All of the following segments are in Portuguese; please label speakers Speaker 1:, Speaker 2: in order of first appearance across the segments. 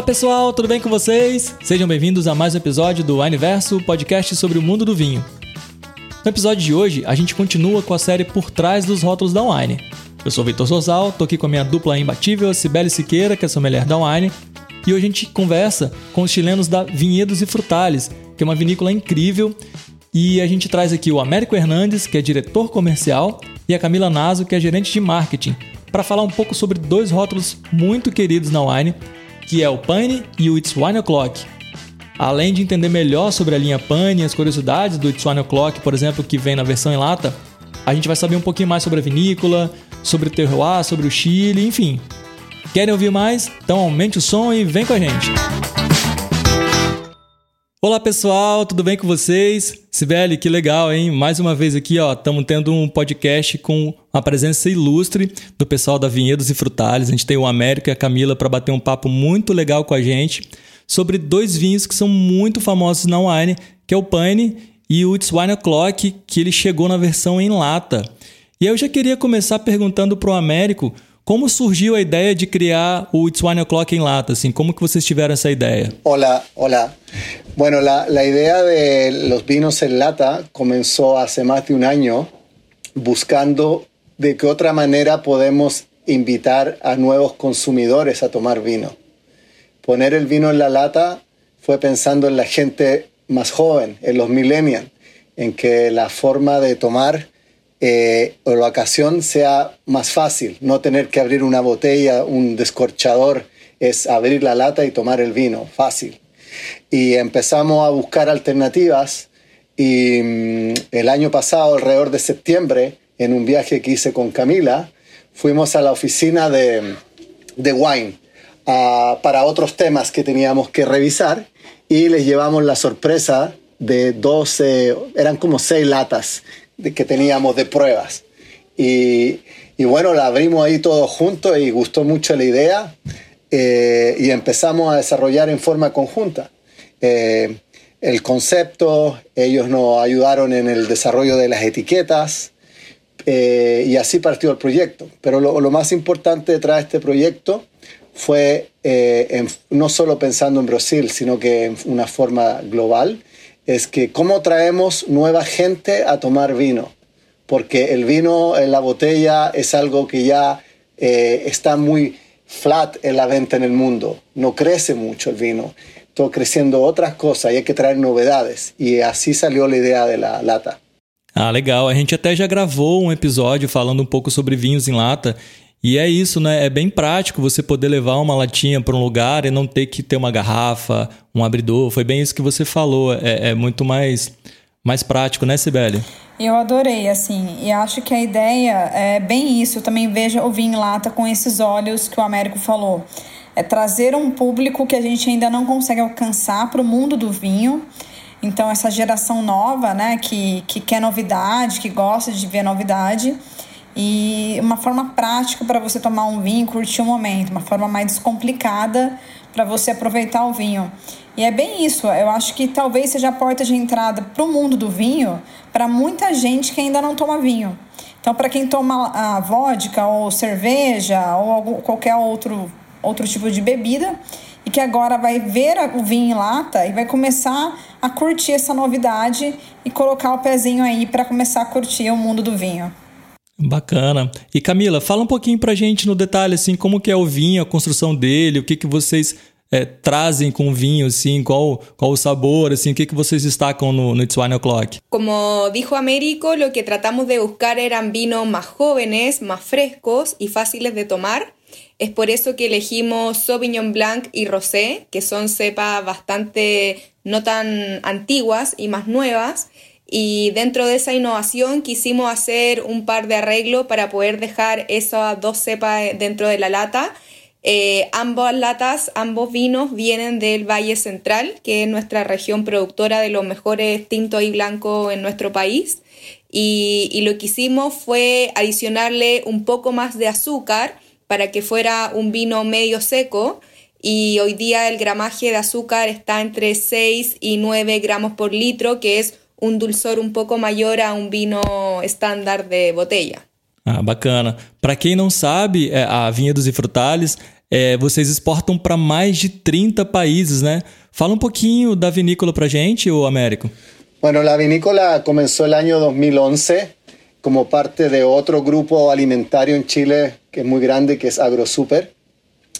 Speaker 1: Olá pessoal, tudo bem com vocês? Sejam bem-vindos a mais um episódio do Universo, podcast sobre o mundo do vinho. No episódio de hoje, a gente continua com a série Por Trás dos Rótulos da Wine. Eu sou o Vitor Sorzal, tô aqui com a minha dupla imbatível, Cibele Siqueira, que é sommelier da Wine, e hoje a gente conversa com os chilenos da Vinhedos e Frutales, que é uma vinícola incrível, e a gente traz aqui o Américo Hernandes, que é diretor comercial, e a Camila Naso, que é gerente de marketing, para falar um pouco sobre dois rótulos muito queridos na Wine, que é o Pane e o It's Wine O'Clock. Além de entender melhor sobre a linha Pane e as curiosidades do It's Wine O'Clock, por exemplo, que vem na versão em lata, a gente vai saber um pouquinho mais sobre a vinícola, sobre o terroir, sobre o Chile, enfim. Querem ouvir mais? Então aumente o som e vem com a gente! Olá pessoal, tudo bem com vocês? Sibeli, que legal, hein? Mais uma vez aqui, ó, estamos tendo um podcast com a presença ilustre do pessoal da Vinhedos e Frutales. A gente tem o Américo e a Camila para bater um papo muito legal com a gente sobre dois vinhos que são muito famosos na wine, que é o Pane e o It's Wine O'Clock, que ele chegou na versão em lata. E eu já queria começar perguntando para o Américo como surgiu a ideia de criar o It's Wine O'Clock en lata? Assim, ¿Cómo que vocês tiveron esa idea?
Speaker 2: Hola, hola. Bueno, la, la, idea de los vinos en lata comenzó hace más de un año buscando de qué otra manera podemos invitar a nuevos consumidores a tomar vino. Poner el vino en la lata fue pensando en la gente más joven, en los millennials, en que la forma de tomar eh, o la ocasión sea más fácil, no tener que abrir una botella, un descorchador, es abrir la lata y tomar el vino, fácil. Y empezamos a buscar alternativas y mm, el año pasado, alrededor de septiembre, en un viaje que hice con Camila, fuimos a la oficina de, de Wine para otros temas que teníamos que revisar y les llevamos la sorpresa de 12, eran como seis latas que teníamos de pruebas. Y, y, bueno, la abrimos ahí todos juntos y gustó mucho la idea eh, y empezamos a desarrollar en forma conjunta. Eh, el concepto, ellos nos ayudaron en el desarrollo de las etiquetas eh, y así partió el proyecto. Pero lo, lo, más importante detrás de este proyecto fue en, no solo pensando en Brasil, sino que en una forma global, es que cómo traemos nueva gente a tomar vino, porque el vino en la botella es algo que ya eh, está muy flat en la venta en el mundo, no crece mucho el vino, está creciendo otras cosas y hay que traer novedades y así salió la idea de la lata.
Speaker 1: Ah, legal. A gente até já gravou um episódio falando um pouco sobre vinhos em lata E é isso, né? É bem prático você poder levar uma latinha para um lugar e não ter que ter uma garrafa, um abridor. Foi bem isso que você falou. É, é muito mais, mais prático, né, Sibeli?
Speaker 3: Eu adorei, assim, e acho que a ideia é bem isso. Eu também vejo o vinho lata com esses olhos que o Américo falou. É trazer um público que a gente ainda não consegue alcançar para o mundo do vinho. Então, essa geração nova, né, que, que quer novidade, que gosta de ver novidade e uma forma prática para você tomar um vinho e curtir o momento, uma forma mais descomplicada para você aproveitar o vinho. E é bem isso, eu acho que talvez seja a porta de entrada para o mundo do vinho para muita gente que ainda não toma vinho. Então, para quem toma a vodka ou cerveja ou algum, qualquer outro, outro tipo de bebida e que agora vai ver o vinho em lata e vai começar a curtir essa novidade e colocar o pezinho aí para começar a curtir o mundo do vinho.
Speaker 1: Bacana. E Camila, fala um pouquinho pra gente no detalhe, assim, como que é o vinho, a construção dele, o que que vocês é, trazem com o vinho, assim, qual, qual o sabor, assim, o que que vocês destacam no, no It's Wine O'Clock?
Speaker 4: Como dijo Américo, lo que tratamos de buscar eran vinos más jóvenes, más frescos y fáciles de tomar. Es por eso que elegimos Sauvignon Blanc y Rosé, que son cepas bastante no tan antiguas y más nuevas, y dentro de esa innovación quisimos hacer un par de arreglos para poder dejar esas dos cepas dentro de la lata. Eh, ambas latas, ambos vinos vienen del Valle Central, que es nuestra región productora de los mejores tintos y blancos en nuestro país. Y, y lo que hicimos fue adicionarle un poco más de azúcar para que fuera un vino medio seco. Y hoy día el gramaje de azúcar está entre 6 y 9 gramos por litro, que es um dulçor um pouco maior a um vinho estándar de botella.
Speaker 1: Ah, bacana. Para quem não sabe, é, a Vinha dos e Frutales é, vocês exportam para mais de 30 países, né? Fala um pouquinho da vinícola para gente, o Américo.
Speaker 2: Bueno, la vinícola comenzó el año 2011 como parte de otro grupo alimentario en Chile que es muy grande, que es AgroSuper.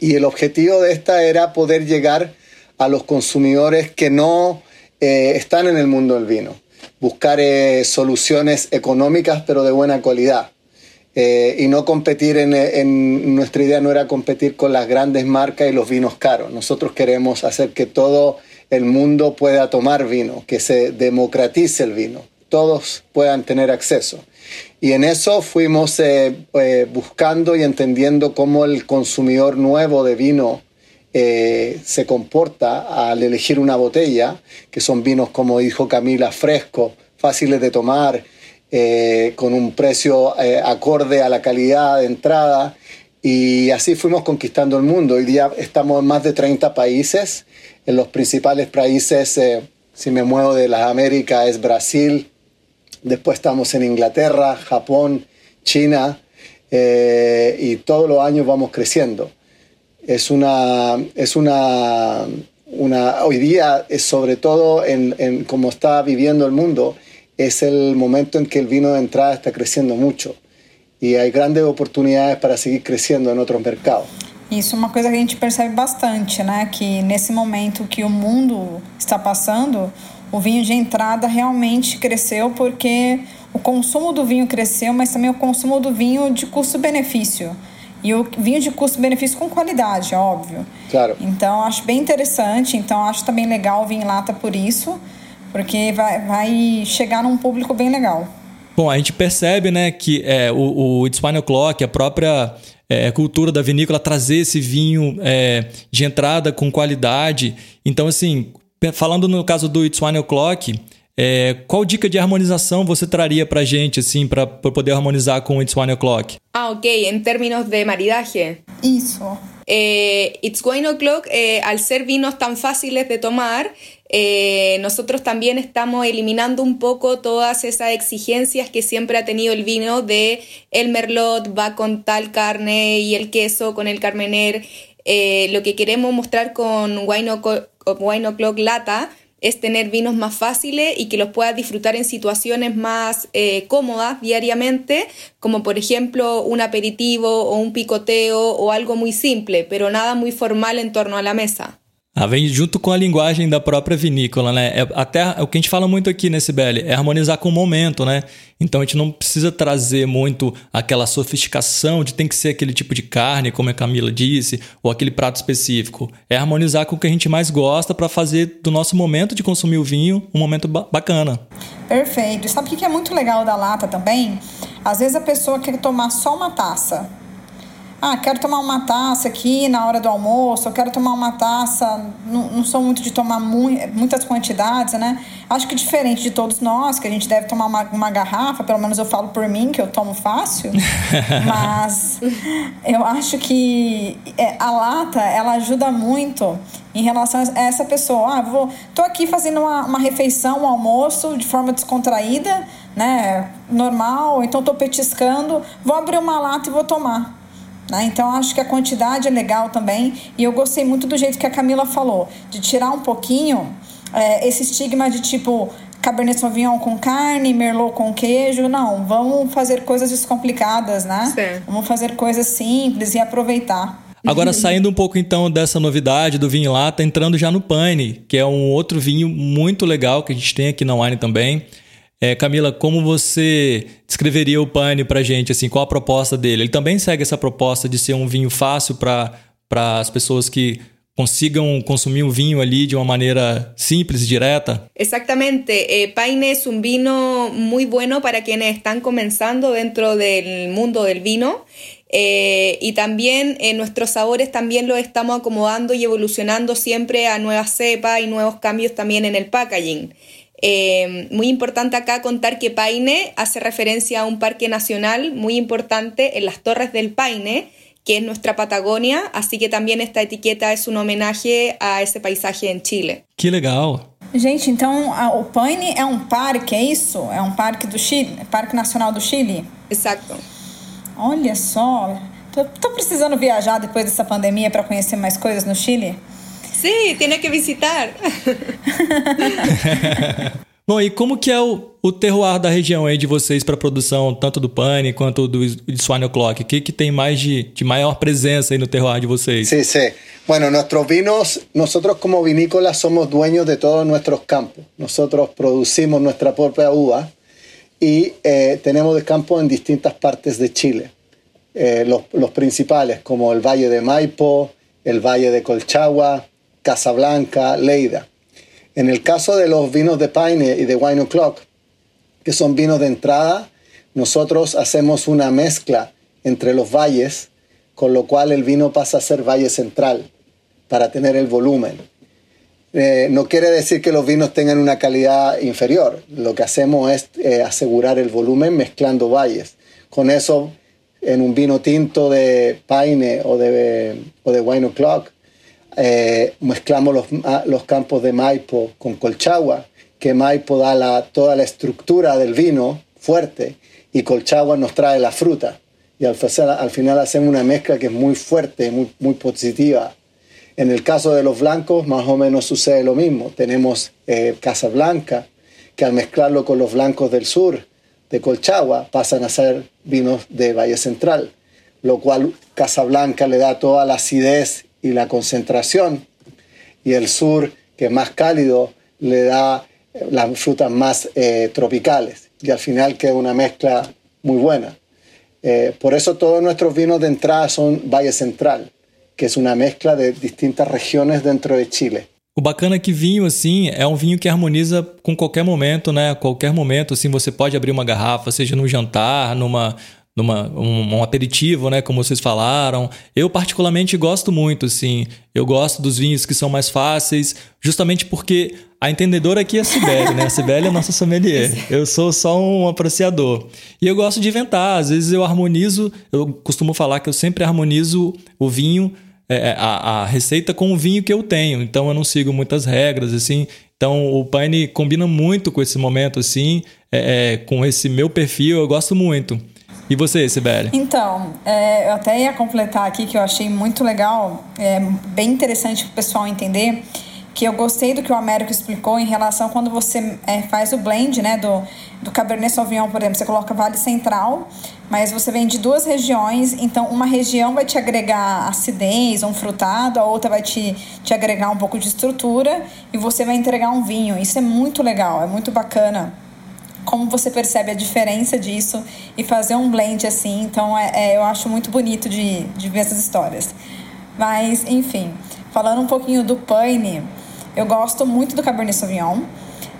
Speaker 2: Y el objetivo de esta era poder llegar a los consumidores que no eh, están en el mundo del vino. Buscar eh, soluciones económicas pero de buena calidad. Eh, y no competir en, nuestra idea no era competir con las grandes marcas y los vinos caros. Nosotros queremos hacer que todo el mundo pueda tomar vino, que se democratice el vino, todos puedan tener acceso. Y en eso fuimos eh, buscando y entendiendo cómo el consumidor nuevo de vino eh, se comporta al elegir una botella, que son vinos, como dijo Camila, frescos, fáciles de tomar, eh, con un precio eh, acorde a la calidad de entrada. Y así fuimos conquistando el mundo. Hoy día estamos en más de 30 países. En los principales países, si me muevo de las Américas, es Brasil. Después estamos en Inglaterra, Japón, China. y todos los años vamos creciendo. Es una, es una, una hoy día, es sobre todo en, en cómo está viviendo el mundo, es el momento en que el vino de entrada está creciendo mucho e há grandes oportunidades para seguir crescendo em outros mercados.
Speaker 3: Isso é uma coisa que a gente percebe bastante, né? Que nesse momento que o mundo está passando, o vinho de entrada realmente cresceu porque o consumo do vinho cresceu, mas também o consumo do vinho de custo-benefício. E o vinho de custo-benefício com qualidade, óbvio.
Speaker 2: Claro.
Speaker 3: Então, acho bem interessante. Então, acho também legal o vinho em lata por isso porque vai, vai chegar num público bem legal.
Speaker 1: Bom, a gente percebe, né, que é, o, o It's Wine O'Clock, a própria é, cultura da vinícola, trazer esse vinho é, de entrada com qualidade. Então, assim, falando no caso do It's Wine O'Clock, é, qual dica de harmonização você traria para gente, assim, para poder harmonizar com o It's Wine O'Clock?
Speaker 4: Ah, ok. Em termos de maridaje.
Speaker 3: Isso.
Speaker 4: Eh, It's Wine O'Clock, eh, al ser vinos tan fáciles de tomar, eh, nosotros también estamos eliminando un poco todas esas exigencias que siempre ha tenido el vino de el merlot va con tal carne y el queso con el carmener. Eh, lo que queremos mostrar con Wine O'Clock Lata es tener vinos más fáciles y que los puedas disfrutar en situaciones más eh, cómodas diariamente, como por ejemplo un aperitivo o un picoteo o algo muy simple, pero nada muy formal en torno a la mesa.
Speaker 1: Ah, vem junto com a linguagem da própria vinícola, né? É, até o que a gente fala muito aqui nesse BL é harmonizar com o momento, né? Então a gente não precisa trazer muito aquela sofisticação de tem que ser aquele tipo de carne, como a Camila disse, ou aquele prato específico. É harmonizar com o que a gente mais gosta para fazer do nosso momento de consumir o vinho um momento ba bacana.
Speaker 3: Perfeito. Sabe o que é muito legal da lata também? Às vezes a pessoa quer tomar só uma taça ah, quero tomar uma taça aqui na hora do almoço, eu quero tomar uma taça, não, não sou muito de tomar mu muitas quantidades, né? Acho que diferente de todos nós, que a gente deve tomar uma, uma garrafa, pelo menos eu falo por mim, que eu tomo fácil, mas eu acho que é, a lata, ela ajuda muito em relação a essa pessoa. Ah, vou, tô aqui fazendo uma, uma refeição, um almoço de forma descontraída, né? Normal, então tô petiscando, vou abrir uma lata e vou tomar. Né? Então acho que a quantidade é legal também e eu gostei muito do jeito que a Camila falou, de tirar um pouquinho é, esse estigma de tipo Cabernet Sauvignon com carne, Merlot com queijo. Não, vamos fazer coisas descomplicadas, né?
Speaker 4: Sim.
Speaker 3: Vamos fazer coisas simples e aproveitar.
Speaker 1: Agora, saindo um pouco então dessa novidade do vinho lata, entrando já no Pane, que é um outro vinho muito legal que a gente tem aqui na Wine também. É, Camila, como você descreveria o Pane para gente? Assim, qual a proposta dele? Ele também segue essa proposta de ser um vinho fácil para as pessoas que consigam consumir o vinho ali de uma maneira simples e direta?
Speaker 4: Exatamente. Eh, Paine es un vino muy bueno para quienes están comenzando dentro del mundo del vino. Eh, y también eh, nuestros sabores también los estamos acomodando y evolucionando siempre a nuevas cepas y nuevos cambios también en el packaging. Eh, muy importante acá contar que Paine hace referencia a un parque nacional muy importante en las Torres del Paine, que es nuestra Patagonia, así que también esta etiqueta es un homenaje a ese paisaje en Chile.
Speaker 1: Que legal!
Speaker 3: Gente, então o Paine é um parque, é isso? É um parque do Chile, Parque Nacional do Chile?
Speaker 4: Exacto.
Speaker 3: Olha só, Tô, tô precisando viajar depois dessa pandemia para conhecer mais coisas no Chile.
Speaker 4: Sí, tiene que visitar.
Speaker 1: Bom, e como que é o, o terroir da região aí de vocês para a produção, tanto do Pane quanto do Swine O'Clock? O que, que tem mais de, de maior presença aí no terroir de vocês?
Speaker 2: Sí, sí. Bueno, nuestros vinos, nosotros como vinícolas somos dueños de todos nuestros campos. Nosotros producimos nuestra propia uva y eh, tenemos de campos en distintas partes de Chile. Eh, los, los principales como el Valle de Maipo, el Valle de Colchagua, Casablanca, Leida. En el caso de los vinos de Paine y de Wine O'Clock, que son vinos de entrada, nosotros hacemos una mezcla entre los valles, con lo cual el vino pasa a ser valle central para tener el volumen. Eh, no quiere decir que los vinos tengan una calidad inferior. Lo que hacemos es eh, asegurar el volumen mezclando valles. Con eso, en un vino tinto de Paine o de, o de Wine O'Clock, eh, mezclamos los, los, campos de Maipo con Colchagua, que Maipo da la, toda la estructura del vino fuerte y Colchagua nos trae la fruta. Y al, al final hacemos una mezcla que es muy fuerte, muy, muy positiva. En el caso de los blancos, más o menos sucede lo mismo. Tenemos eh, Casablanca, que al mezclarlo con los blancos del sur, de Colchagua, pasan a ser vinos de Valle Central, lo cual Casablanca le da toda la acidez y la concentración, y el sur, que más cálido, le da eh, las frutas más eh, tropicales, y al final queda una mezcla muy buena. Eh, por eso todos nuestros vinos de entrada son Valle Central, que es una mezcla de distintas regiones dentro de Chile.
Speaker 1: O bacana que vinho, assim, é um vinho que harmoniza com qualquer momento, né? Qualquer momento, assim, você pode abrir uma garrafa, seja num jantar, numa, numa, um, um, aperitivo, né? Como vocês falaram. Eu, particularmente, gosto muito, assim. Eu gosto dos vinhos que são mais fáceis, justamente porque a entendedora aqui é a Sibeli, né? A Sibeli é a nossa sommelier. Eu sou só um apreciador. E eu gosto de inventar. Às vezes eu harmonizo, eu costumo falar que eu sempre harmonizo o vinho, é, é a, a receita com o vinho que eu tenho. Então eu não sigo muitas regras, assim. Então o Paine combina muito com esse momento, assim, é, é, com esse meu perfil, eu gosto muito. E você, Sibeli?
Speaker 3: Então, é, eu até ia completar aqui que eu achei muito legal, é, bem interessante para o pessoal entender, que eu gostei do que o Américo explicou em relação quando você é, faz o blend né, do, do Cabernet Sauvignon, por exemplo, você coloca Vale Central, mas você vem de duas regiões, então uma região vai te agregar acidez, um frutado, a outra vai te, te agregar um pouco de estrutura e você vai entregar um vinho. Isso é muito legal, é muito bacana como você percebe a diferença disso e fazer um blend assim. Então, é, é, eu acho muito bonito de, de ver essas histórias. Mas, enfim, falando um pouquinho do Paine, eu gosto muito do Cabernet Sauvignon.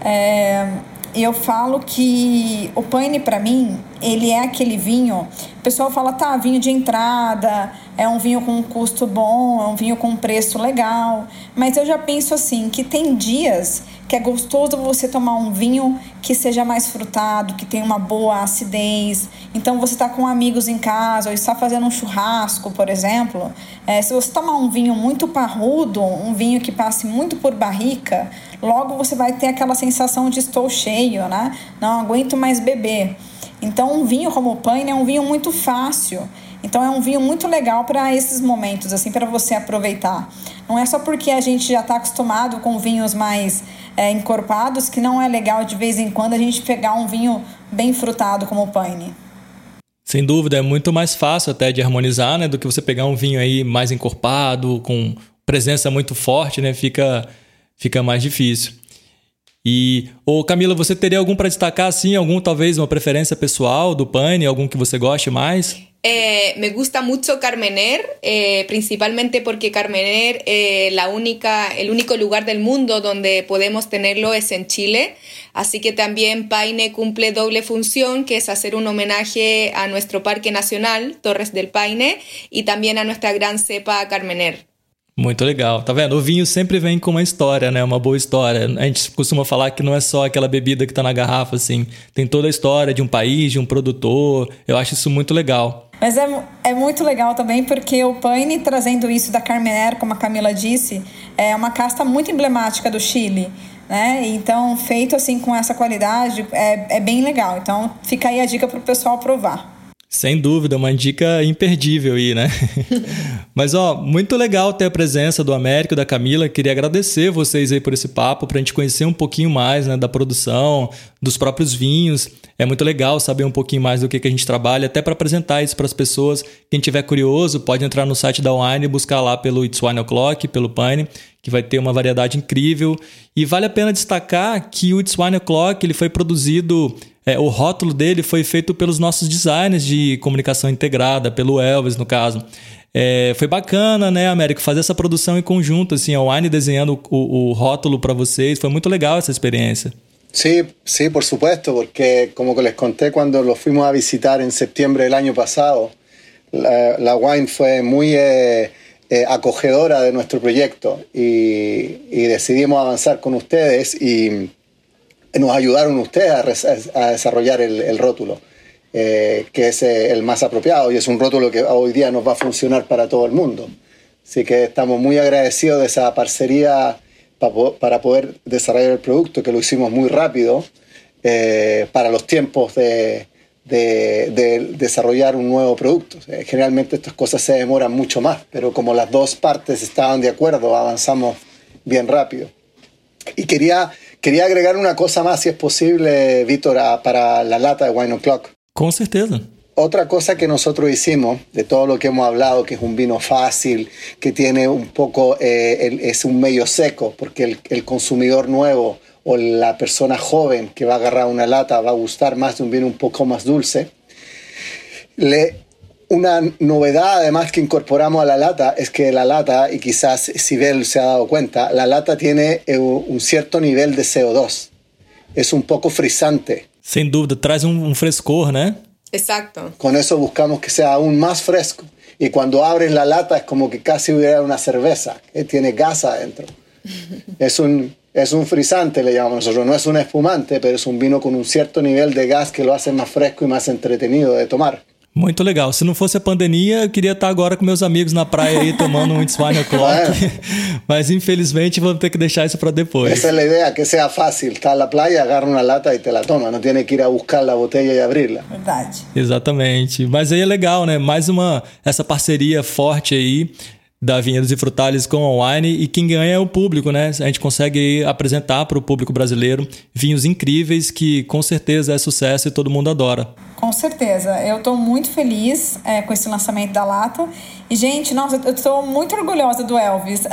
Speaker 3: É, e eu falo que o Paine, para mim, ele é aquele vinho. O pessoal fala, tá, vinho de entrada, é um vinho com um custo bom, é um vinho com um preço legal. Mas eu já penso assim, que tem dias que é gostoso você tomar um vinho que seja mais frutado, que tenha uma boa acidez. Então você está com amigos em casa ou está fazendo um churrasco, por exemplo. É, se você tomar um vinho muito parrudo, um vinho que passe muito por barrica, logo você vai ter aquela sensação de estou cheio, né? Não aguento mais beber. Então um vinho como o Paine é um vinho muito fácil. Então é um vinho muito legal para esses momentos, assim, para você aproveitar. Não é só porque a gente já está acostumado com vinhos mais é, encorpados que não é legal de vez em quando a gente pegar um vinho bem frutado como o Paine.
Speaker 1: Sem dúvida, é muito mais fácil até de harmonizar, né, do que você pegar um vinho aí mais encorpado, com presença muito forte, né, fica fica mais difícil. E, ô Camila, você teria algum para destacar assim, algum talvez uma preferência pessoal do Paine, algum que você goste mais?
Speaker 4: Eh, me gusta mucho Carmener, eh, principalmente porque Carmener, eh, la única, el único lugar del mundo donde podemos tenerlo es en Chile. Así que también Paine cumple doble función, que es hacer un homenaje a nuestro Parque Nacional, Torres del Paine, y también a nuestra gran cepa Carmener.
Speaker 1: Muito legal. Tá vendo? O vinho sempre vem com uma história, né? Uma boa história. A gente costuma falar que não é só aquela bebida que tá na garrafa, assim. Tem toda a história de um país, de um produtor. Eu acho isso muito legal.
Speaker 3: Mas é, é muito legal também porque o Paine trazendo isso da Carmener, como a Camila disse, é uma casta muito emblemática do Chile. Né? Então, feito assim com essa qualidade, é, é bem legal. Então, fica aí a dica para o pessoal provar.
Speaker 1: Sem dúvida, uma dica imperdível aí, né? Mas ó, muito legal ter a presença do Américo e da Camila. Queria agradecer vocês aí por esse papo, para a gente conhecer um pouquinho mais né, da produção, dos próprios vinhos. É muito legal saber um pouquinho mais do que, que a gente trabalha, até para apresentar isso para as pessoas. Quem tiver curioso, pode entrar no site da Wine e buscar lá pelo It's Wine O'Clock, pelo Pine, que vai ter uma variedade incrível. E vale a pena destacar que o It's Wine O'Clock ele foi produzido é, o rótulo dele foi feito pelos nossos designers de comunicação integrada, pelo Elvis, no caso. É, foi bacana, né, Américo, fazer essa produção em conjunto, assim, a Wine desenhando o, o rótulo para vocês. Foi muito legal essa experiência.
Speaker 2: Sí, sí, por supuesto, porque como les conté cuando lo fuimos a visitar en septiembre del año pasado, la, Wine fue muy eh, eh, acogedora de nuestro proyecto y, decidimos avanzar con ustedes y nos ayudaron ustedes a, desarrollar el, rótulo, eh, que es eh, el más apropiado y es un rótulo que hoy día nos va a funcionar para todo el mundo. Así que estamos muy agradecidos de esa parcería para poder desarrollar el producto, que lo hicimos muy rápido eh, para los tiempos de, de, desarrollar un nuevo producto. Generalmente estas cosas se demoran mucho más, pero como las dos partes estaban de acuerdo, avanzamos bien rápido. Y quería Quería agregar una cosa más, si es posible, Víctor, para la lata de Wine O'Clock.
Speaker 1: Con certeza.
Speaker 2: Otra cosa que nosotros hicimos, de todo lo que hemos hablado, que es un vino fácil, que tiene un poco, eh, es un medio seco, porque el, el, consumidor nuevo o la persona joven que va a agarrar una lata va a gustar más de un vino un poco más dulce. Le una novedad además que incorporamos a la lata es que la lata, y quizás Sibel se ha dado cuenta, la lata tiene eh, un cierto nivel de CO2. Es un poco frisante.
Speaker 1: Sin duda, trae un, frescor, ¿no?
Speaker 4: Exacto.
Speaker 2: Con eso buscamos que sea aún más fresco. Y cuando abres la lata es como que casi hubiera una cerveza, que tiene gas adentro. es un, es un frisante, le llamamos nosotros. No es un espumante, pero es un vino con un cierto nivel de gas que lo hace más fresco y más entretenido de tomar.
Speaker 1: Muito legal. Se não fosse a pandemia, eu queria estar agora com meus amigos na praia aí tomando um It's Wine O'Clock. Mas infelizmente vamos ter que deixar isso para depois.
Speaker 2: Essa é a ideia, que seja fácil. Está na praia, agarra uma lata e te la toma. Não tem que ir a buscar a botella e abri-la.
Speaker 3: Verdade.
Speaker 1: Exatamente. Mas aí é legal, né? Mais uma essa parceria forte aí da Vinhedos e Frutales com a Wine e quem ganha é o público, né? A gente consegue apresentar para o público brasileiro vinhos incríveis que com certeza é sucesso e todo mundo adora.
Speaker 3: Com certeza. Eu estou muito feliz é, com esse lançamento da lata. E, gente, nossa, eu estou muito orgulhosa do Elvis,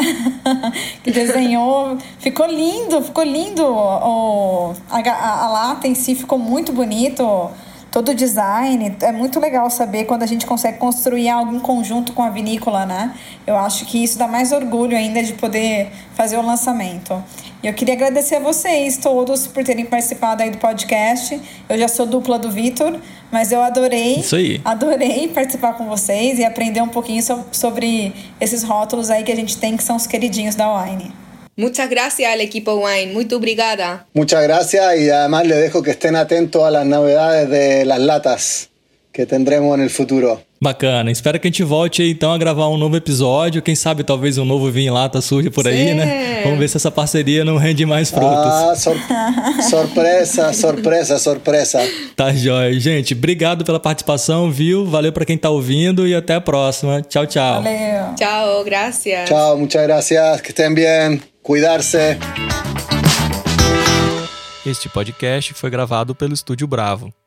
Speaker 3: que desenhou. ficou lindo, ficou lindo. O, a, a, a lata em si ficou muito bonito todo o design. É muito legal saber quando a gente consegue construir algo em conjunto com a vinícola, né? Eu acho que isso dá mais orgulho ainda de poder fazer o lançamento. E eu queria agradecer a vocês todos por terem participado aí do podcast. Eu já sou dupla do Vitor, mas eu adorei.
Speaker 1: Isso aí.
Speaker 3: Adorei participar com vocês e aprender um pouquinho sobre esses rótulos aí que a gente tem que são os queridinhos da Wine.
Speaker 4: Muchas gracias al equipo Wine, muy obrigada.
Speaker 2: Muchas gracias y además le dejo que estén atentos a las novedades de las latas que tendremos en el futuro.
Speaker 1: Bacana. Espero que a gente volte então a gravar um novo episódio. Quem sabe talvez um novo vinho lata surja por aí, Sim. né? Vamos ver se essa parceria não rende mais frutos.
Speaker 2: Ah, sor surpresa, surpresa, surpresa.
Speaker 1: Tá jóia. Gente, obrigado pela participação, viu? Valeu para quem tá ouvindo e até a próxima. Tchau, tchau.
Speaker 3: Valeu.
Speaker 4: Tchau, gracias.
Speaker 2: Tchau, muchas gracias. Que estén bien. Cuidar-se.
Speaker 1: Este podcast foi gravado pelo Estúdio Bravo.